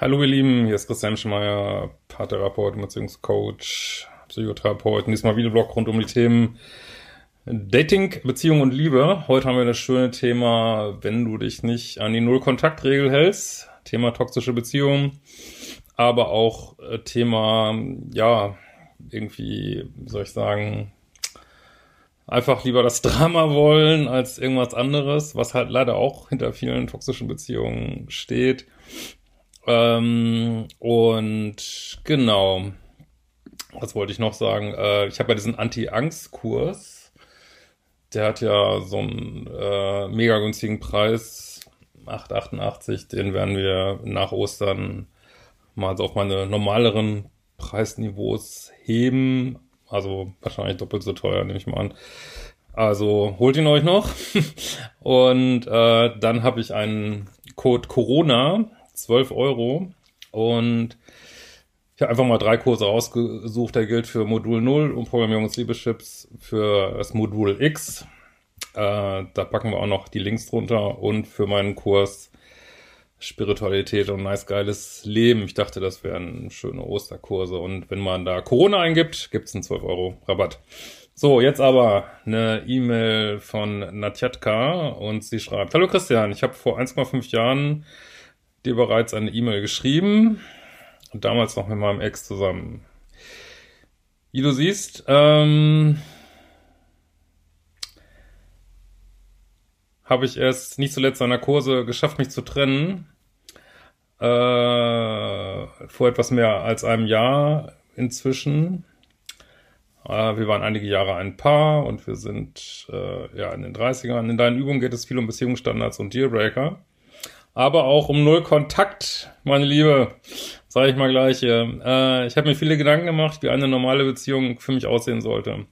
Hallo ihr Lieben, hier ist Christian Schmeier, Paartherapeut, Beziehungscoach, Psychotherapeut. Diesmal Videoblog rund um die Themen Dating, Beziehung und Liebe. Heute haben wir das schöne Thema, wenn du dich nicht an die Null-Kontakt-Regel hältst. Thema toxische Beziehungen, aber auch äh, Thema, ja, irgendwie, wie soll ich sagen, einfach lieber das Drama wollen als irgendwas anderes, was halt leider auch hinter vielen toxischen Beziehungen steht. Ähm, und genau, was wollte ich noch sagen? Äh, ich habe ja diesen Anti-Angst-Kurs. Der hat ja so einen äh, mega günstigen Preis, 8,88. Den werden wir nach Ostern mal so auf meine normaleren Preisniveaus heben. Also wahrscheinlich doppelt so teuer, nehme ich mal an. Also holt ihn euch noch. Und äh, dann habe ich einen Code Corona 12 Euro. Und ich habe einfach mal drei Kurse ausgesucht. Der gilt für Modul 0 und Programmierung des Liebeschips für das Modul X. Äh, da packen wir auch noch die Links drunter und für meinen Kurs Spiritualität und nice geiles Leben. Ich dachte, das wären schöne Osterkurse. Und wenn man da Corona eingibt, gibt es einen 12 Euro Rabatt. So, jetzt aber eine E-Mail von Natjatka und sie schreibt, Hallo Christian, ich habe vor 1,5 Jahren dir bereits eine E-Mail geschrieben und damals noch mit meinem Ex zusammen. Wie du siehst, ähm, habe ich es nicht zuletzt an der Kurse geschafft, mich zu trennen. Äh, vor etwas mehr als einem Jahr inzwischen. Äh, wir waren einige Jahre ein Paar und wir sind äh, ja in den 30ern. In deinen Übungen geht es viel um Beziehungsstandards und Dealbreaker aber auch um null Kontakt, meine Liebe. Sage ich mal gleich hier. Äh, ich habe mir viele Gedanken gemacht, wie eine normale Beziehung für mich aussehen sollte.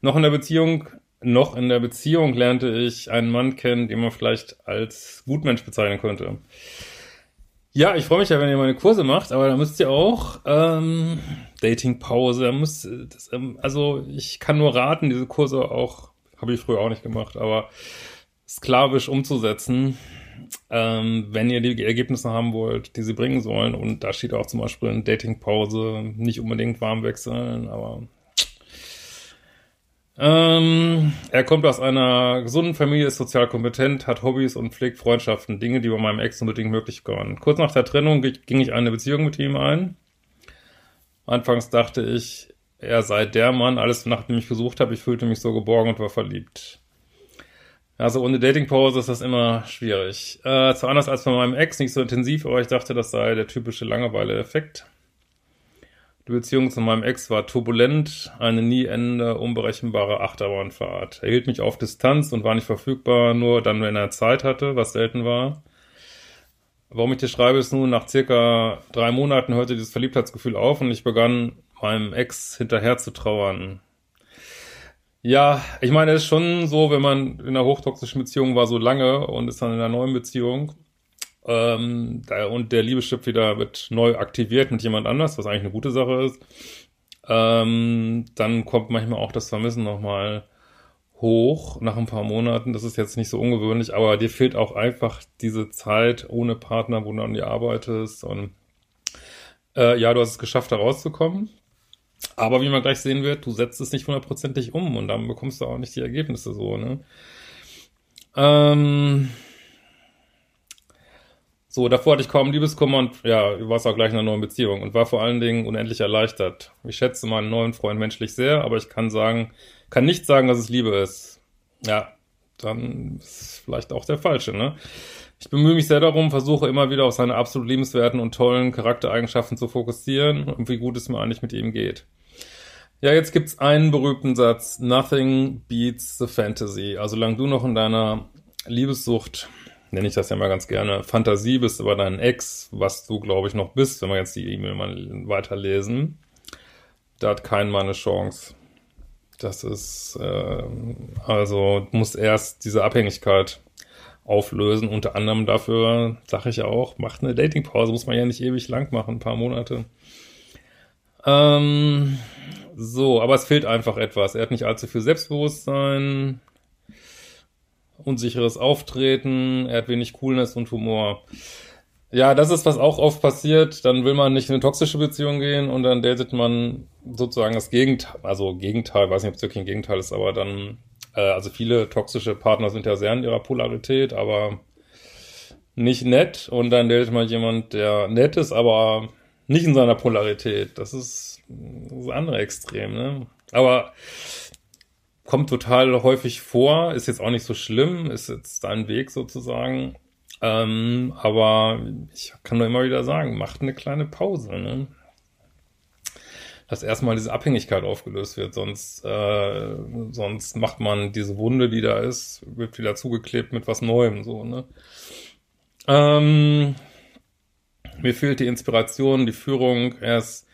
Noch in der Beziehung, noch in der Beziehung lernte ich einen Mann kennen, den man vielleicht als Gutmensch bezeichnen könnte. Ja, ich freue mich ja, wenn ihr meine Kurse macht, aber da müsst ihr auch ähm, Datingpause, da müsst das, ähm, also ich kann nur raten, diese Kurse auch, habe ich früher auch nicht gemacht, aber sklavisch umzusetzen ähm, wenn ihr die Ergebnisse haben wollt, die sie bringen sollen. Und da steht auch zum Beispiel in Datingpause nicht unbedingt warm wechseln, aber ähm, er kommt aus einer gesunden Familie, ist sozial kompetent, hat Hobbys und pflegt Freundschaften, Dinge, die bei meinem Ex unbedingt möglich waren. Kurz nach der Trennung ging ich eine Beziehung mit ihm ein. Anfangs dachte ich, er sei der Mann, alles nachdem ich gesucht habe, ich fühlte mich so geborgen und war verliebt. Also ohne Datingpause ist das immer schwierig. Äh, zwar anders als bei meinem Ex, nicht so intensiv, aber ich dachte, das sei der typische Langeweile-Effekt. Die Beziehung zu meinem Ex war turbulent, eine nie endende, unberechenbare Achterbahnfahrt. Er hielt mich auf Distanz und war nicht verfügbar, nur dann, wenn er Zeit hatte, was selten war. Warum ich dir schreibe, ist nun, nach circa drei Monaten hörte dieses Verliebtheitsgefühl auf und ich begann meinem Ex hinterher zu trauern. Ja, ich meine, es ist schon so, wenn man in einer hochtoxischen Beziehung war so lange und ist dann in einer neuen Beziehung ähm, da, und der Liebeschip wieder wird neu aktiviert mit jemand anders, was eigentlich eine gute Sache ist, ähm, dann kommt manchmal auch das Vermissen nochmal hoch nach ein paar Monaten. Das ist jetzt nicht so ungewöhnlich, aber dir fehlt auch einfach diese Zeit ohne Partner, wo du an dir arbeitest und äh, ja, du hast es geschafft, da rauszukommen. Aber wie man gleich sehen wird, du setzt es nicht hundertprozentig um und dann bekommst du auch nicht die Ergebnisse so, ne? Ähm, so, davor hatte ich kaum Liebeskummer und ja, du warst auch gleich in einer neuen Beziehung und war vor allen Dingen unendlich erleichtert. Ich schätze meinen neuen Freund menschlich sehr, aber ich kann sagen, kann nicht sagen, dass es Liebe ist. Ja, dann ist es vielleicht auch der falsche, ne? Ich bemühe mich sehr darum, versuche immer wieder auf seine absolut liebenswerten und tollen Charaktereigenschaften zu fokussieren und wie gut es mir eigentlich mit ihm geht. Ja, jetzt gibt's einen berühmten Satz. Nothing beats the fantasy. Also, solange du noch in deiner Liebessucht nenne ich das ja mal ganz gerne, Fantasie bist über deinen Ex, was du, glaube ich, noch bist, wenn wir jetzt die E-Mail mal weiterlesen. Da hat kein Mann eine Chance. Das ist, äh, also muss erst diese Abhängigkeit auflösen. Unter anderem dafür sage ich ja auch, macht eine Datingpause, muss man ja nicht ewig lang machen, ein paar Monate. Ähm, so, aber es fehlt einfach etwas. Er hat nicht allzu viel Selbstbewusstsein, unsicheres Auftreten, er hat wenig Coolness und Humor. Ja, das ist, was auch oft passiert. Dann will man nicht in eine toxische Beziehung gehen und dann datet man sozusagen das Gegenteil, also Gegenteil, weiß nicht, ob es wirklich ein Gegenteil ist, aber dann, äh, also viele toxische Partner sind ja sehr in ihrer Polarität, aber nicht nett und dann datet man jemand, der nett ist, aber nicht in seiner Polarität. Das ist das andere Extrem, ne? Aber kommt total häufig vor, ist jetzt auch nicht so schlimm, ist jetzt dein Weg sozusagen. Ähm, aber ich kann nur immer wieder sagen, macht eine kleine Pause, ne? Dass erstmal diese Abhängigkeit aufgelöst wird, sonst, äh, sonst macht man diese Wunde, die da ist, wird wieder zugeklebt mit was Neuem, so, ne? Ähm, mir fehlt die Inspiration, die Führung. Er ist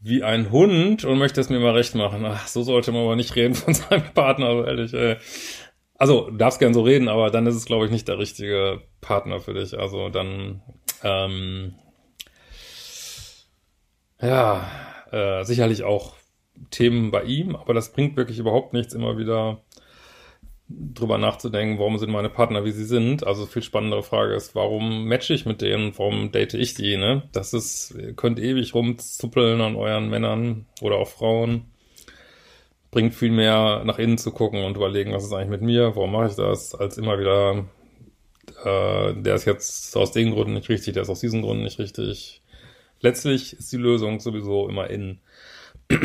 wie ein Hund und möchte es mir mal recht machen. Ach, so sollte man aber nicht reden von seinem Partner, also ehrlich. Ey. Also, darfst gern so reden, aber dann ist es, glaube ich, nicht der richtige Partner für dich. Also dann, ähm, ja, äh, sicherlich auch Themen bei ihm, aber das bringt wirklich überhaupt nichts, immer wieder drüber nachzudenken, warum sind meine Partner, wie sie sind. Also viel spannendere Frage ist, warum matche ich mit denen, warum date ich die, ne? Das ist, ihr könnt ewig rumzuppeln an euren Männern oder auch Frauen. Bringt viel mehr nach innen zu gucken und überlegen, was ist eigentlich mit mir, warum mache ich das, als immer wieder, äh, der ist jetzt aus den Gründen nicht richtig, der ist aus diesen Gründen nicht richtig. Letztlich ist die Lösung sowieso immer innen.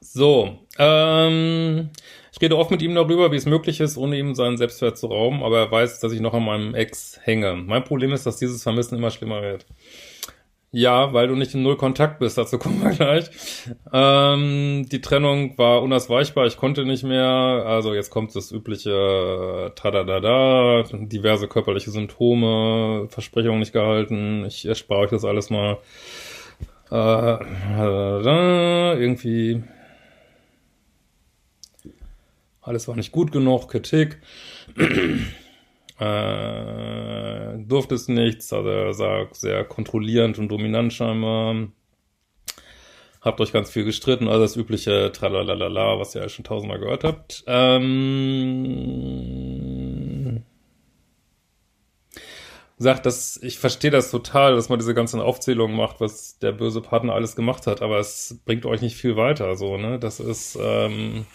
so, ähm, ich rede oft mit ihm darüber, wie es möglich ist, ohne ihm seinen Selbstwert zu rauben, aber er weiß, dass ich noch an meinem Ex hänge. Mein Problem ist, dass dieses Vermissen immer schlimmer wird. Ja, weil du nicht in Null Kontakt bist, dazu kommen wir gleich. Ähm, die Trennung war unausweichbar, ich konnte nicht mehr. Also jetzt kommt das übliche äh, Tadadada, diverse körperliche Symptome, Versprechungen nicht gehalten. Ich erspare euch das alles mal. Äh, irgendwie alles war nicht gut genug, Kritik, äh, durfte es nichts, also er sah sehr kontrollierend und dominant scheinbar. Habt euch ganz viel gestritten, also das übliche Tralalala, was ihr ja schon tausendmal gehört habt. Ähm, sagt, dass ich verstehe das total, dass man diese ganzen Aufzählungen macht, was der böse Partner alles gemacht hat, aber es bringt euch nicht viel weiter, so, ne? Das ist, ähm,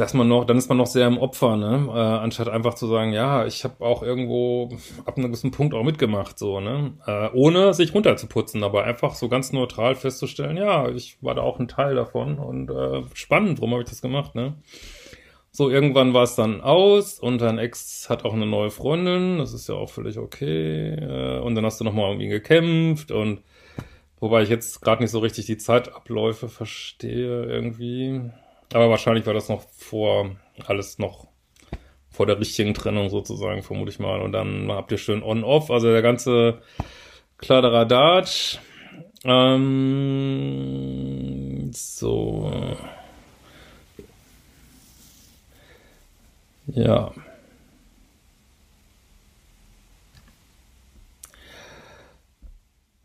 dass man noch, dann ist man noch sehr im Opfer, ne? Äh, anstatt einfach zu sagen, ja, ich habe auch irgendwo ab einem gewissen Punkt auch mitgemacht, so, ne? Äh, ohne sich runterzuputzen, aber einfach so ganz neutral festzustellen, ja, ich war da auch ein Teil davon und äh, spannend, warum habe ich das gemacht, ne? So, irgendwann war es dann aus und dein Ex hat auch eine neue Freundin, das ist ja auch völlig okay. Äh, und dann hast du nochmal um ihn gekämpft und wobei ich jetzt gerade nicht so richtig die Zeitabläufe verstehe irgendwie. Aber wahrscheinlich war das noch vor, alles noch vor der richtigen Trennung sozusagen, vermute ich mal. Und dann habt ihr schön on-off, also der ganze Kladderadatsch. Ähm, so. Ja.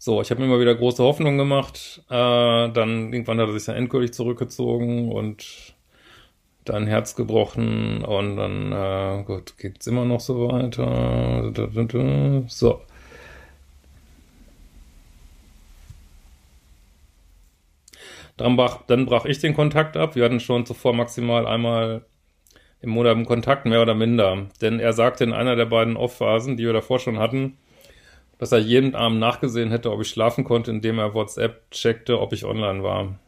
So, ich habe mir immer wieder große Hoffnung gemacht. Äh, dann irgendwann hat er sich dann endgültig zurückgezogen und dann Herz gebrochen und dann, äh, gut, geht's immer noch so weiter. So. Dann brach, dann brach ich den Kontakt ab. Wir hatten schon zuvor maximal einmal im Monat im Kontakt, mehr oder minder. Denn er sagte in einer der beiden Off-Phasen, die wir davor schon hatten, dass er jeden Abend nachgesehen hätte, ob ich schlafen konnte, indem er WhatsApp checkte, ob ich online war.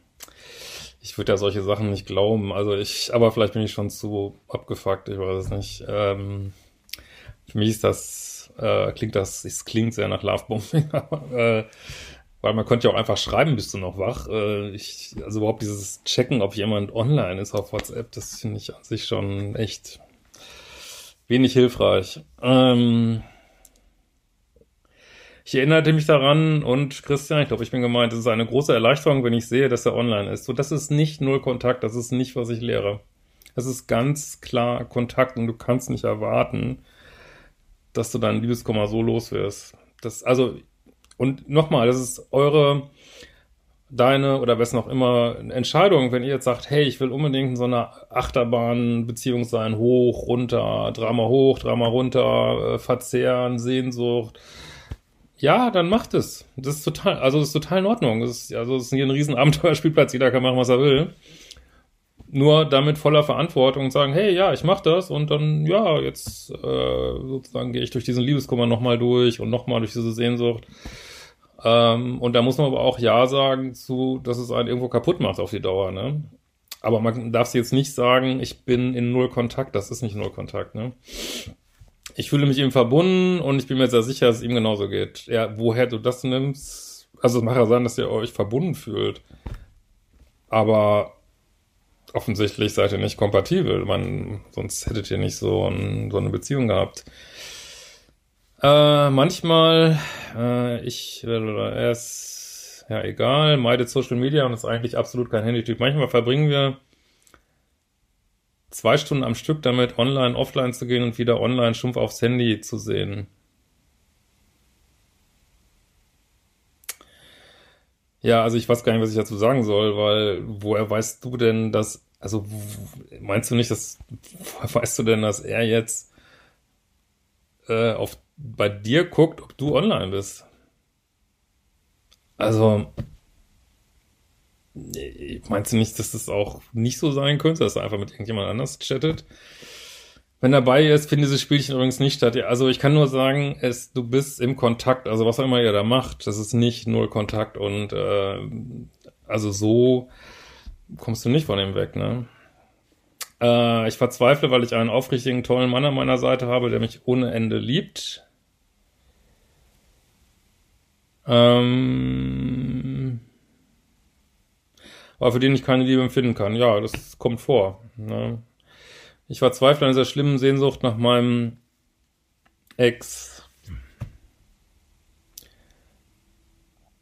Ich würde ja solche Sachen nicht glauben. Also ich, aber vielleicht bin ich schon zu abgefuckt, ich weiß es nicht. Ähm, für mich ist das, äh, klingt das, es klingt sehr nach Lovebombing, äh, weil man könnte ja auch einfach schreiben, bist du noch wach. Äh, ich, also überhaupt dieses Checken, ob jemand online ist auf WhatsApp, das finde ich an sich schon echt wenig hilfreich. Ähm, ich erinnerte mich daran und Christian, ich glaube, ich bin gemeint, es ist eine große Erleichterung, wenn ich sehe, dass er online ist. So, das ist nicht null Kontakt, das ist nicht, was ich lehre. Das ist ganz klar Kontakt und du kannst nicht erwarten, dass du dein Liebeskummer so los wirst. Das, also, und nochmal, das ist eure, deine oder was noch immer Entscheidung, wenn ihr jetzt sagt, hey, ich will unbedingt in so einer Achterbahn-Beziehung sein, hoch, runter, Drama hoch, Drama runter, äh, verzehren, Sehnsucht, ja, dann macht es. Das ist total, also das ist total in Ordnung. Das ist, also es ist hier ein riesen Abenteuerspielplatz, jeder kann machen, was er will. Nur damit voller Verantwortung und sagen, hey, ja, ich mach das und dann, ja, jetzt äh, sozusagen gehe ich durch diesen Liebeskummer nochmal durch und nochmal durch diese Sehnsucht. Ähm, und da muss man aber auch Ja sagen zu, dass es einen irgendwo kaputt macht auf die Dauer, ne? Aber man darf jetzt nicht sagen, ich bin in Null Kontakt, das ist nicht Null Kontakt, ne? Ich fühle mich ihm verbunden und ich bin mir sehr sicher, dass es ihm genauso geht. Ja, woher du das nimmst, also es mag ja sein, dass ihr euch verbunden fühlt. Aber offensichtlich seid ihr nicht kompatibel. Man, sonst hättet ihr nicht so, ein, so eine Beziehung gehabt. Äh, manchmal, äh, ich, oder er ist, ja egal, meidet Social Media und ist eigentlich absolut kein Handytyp. Manchmal verbringen wir zwei Stunden am Stück damit, online, offline zu gehen und wieder online stumpf aufs Handy zu sehen. Ja, also ich weiß gar nicht, was ich dazu sagen soll, weil woher weißt du denn, dass, also meinst du nicht, dass, woher weißt du denn, dass er jetzt äh, auf, bei dir guckt, ob du online bist? Also, Meinst du nicht, dass das auch nicht so sein könnte, dass er einfach mit irgendjemand anders chattet? Wenn er dabei ist, findet dieses Spielchen übrigens nicht statt. Also ich kann nur sagen, es, du bist im Kontakt, also was auch immer ihr da macht, das ist nicht null Kontakt und äh, also so kommst du nicht von ihm weg, ne? Äh, ich verzweifle, weil ich einen aufrichtigen, tollen Mann an meiner Seite habe, der mich ohne Ende liebt. Ähm, aber für den ich keine Liebe empfinden kann. Ja, das kommt vor. Ne? Ich verzweifle an dieser schlimmen Sehnsucht nach meinem Ex.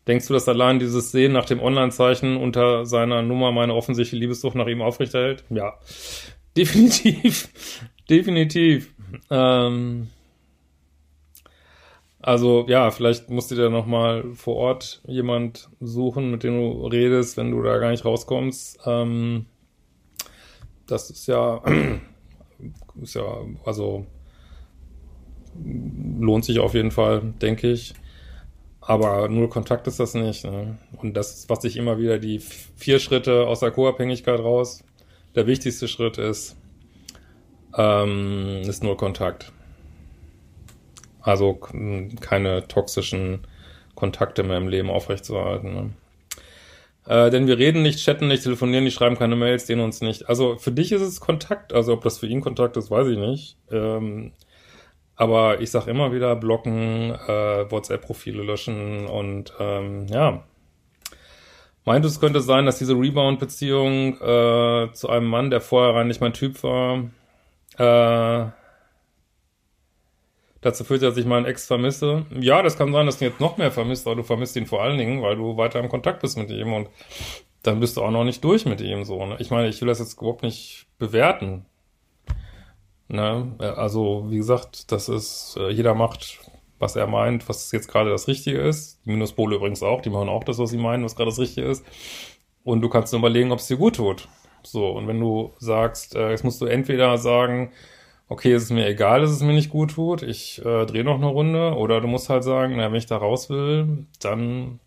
Denkst du, dass allein dieses Sehen nach dem Online-Zeichen unter seiner Nummer meine offensichtliche Liebessucht nach ihm aufrechterhält? Ja, definitiv, definitiv. Ähm, also ja, vielleicht musst du dir nochmal vor Ort jemand suchen, mit dem du redest, wenn du da gar nicht rauskommst. Ähm, das ist ja, ist ja, also lohnt sich auf jeden Fall, denke ich. Aber nur Kontakt ist das nicht. Ne? Und das was ich immer wieder die vier Schritte aus der Co-Abhängigkeit raus. Der wichtigste Schritt ist, ähm, ist nur Kontakt. Also keine toxischen Kontakte mehr im Leben aufrechtzuerhalten. Ne? Äh, denn wir reden nicht, chatten nicht, telefonieren nicht, schreiben keine Mails, sehen uns nicht. Also für dich ist es Kontakt. Also ob das für ihn Kontakt ist, weiß ich nicht. Ähm, aber ich sag immer wieder, blocken, äh, WhatsApp-Profile löschen und ähm, ja. Meint es könnte sein, dass diese Rebound-Beziehung äh, zu einem Mann, der vorher rein nicht mein Typ war, äh, dazu führt, dass ich meinen Ex vermisse. Ja, das kann sein, dass du ihn jetzt noch mehr vermisst, aber du vermisst ihn vor allen Dingen, weil du weiter im Kontakt bist mit ihm und dann bist du auch noch nicht durch mit ihm so. Ne? Ich meine, ich will das jetzt überhaupt nicht bewerten. Ne? Also, wie gesagt, das ist, äh, jeder macht, was er meint, was jetzt gerade das Richtige ist. Die Minuspole übrigens auch, die machen auch das, was sie meinen, was gerade das Richtige ist. Und du kannst nur überlegen, ob es dir gut tut. So, und wenn du sagst, äh, jetzt musst du entweder sagen, okay, es ist mir egal, dass es mir nicht gut tut, ich äh, drehe noch eine Runde. Oder du musst halt sagen, na, wenn ich da raus will, dann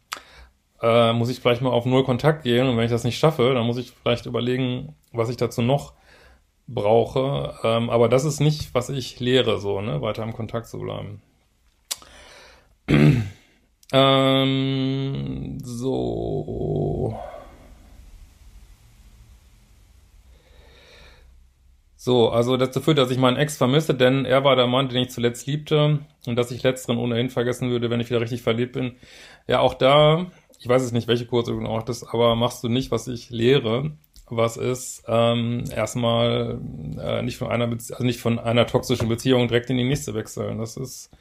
äh, muss ich vielleicht mal auf Null Kontakt gehen. Und wenn ich das nicht schaffe, dann muss ich vielleicht überlegen, was ich dazu noch brauche. Ähm, aber das ist nicht, was ich lehre, so, ne, weiter im Kontakt zu bleiben. ähm, so. So, also dazu führt, dass ich meinen Ex vermisse, denn er war der Mann, den ich zuletzt liebte und dass ich letzteren ohnehin vergessen würde, wenn ich wieder richtig verliebt bin. Ja, auch da, ich weiß es nicht, welche Kurse du noch hattest, aber machst du nicht, was ich lehre. was ist, ähm, erstmal äh, nicht von einer Bezie also nicht von einer toxischen Beziehung direkt in die nächste wechseln. Das ist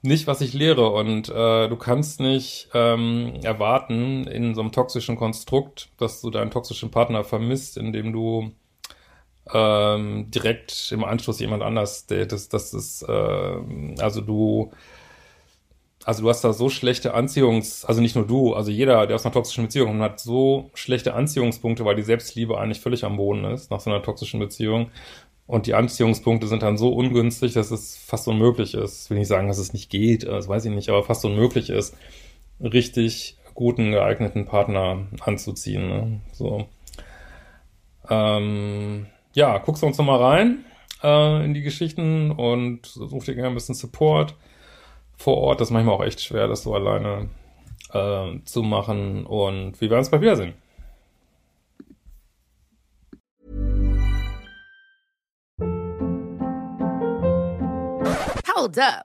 nicht, was ich lehre. Und äh, du kannst nicht ähm, erwarten in so einem toxischen Konstrukt, dass du deinen toxischen Partner vermisst, indem du ähm, direkt im Anschluss jemand anders datest. Das ist, äh, also du also du hast da so schlechte Anziehungs, also nicht nur du, also jeder, der aus einer toxischen Beziehung hat so schlechte Anziehungspunkte, weil die Selbstliebe eigentlich völlig am Boden ist nach so einer toxischen Beziehung. Und die Anziehungspunkte sind dann so ungünstig, dass es fast unmöglich ist. Will nicht sagen, dass es nicht geht, das weiß ich nicht, aber fast unmöglich ist, richtig guten, geeigneten Partner anzuziehen. Ne? So. Ähm, ja, guckst du uns nochmal rein äh, in die Geschichten und such dir gerne ein bisschen Support vor Ort. Das ist manchmal auch echt schwer, das so alleine äh, zu machen. Und wir werden uns bald wiedersehen. Hold up.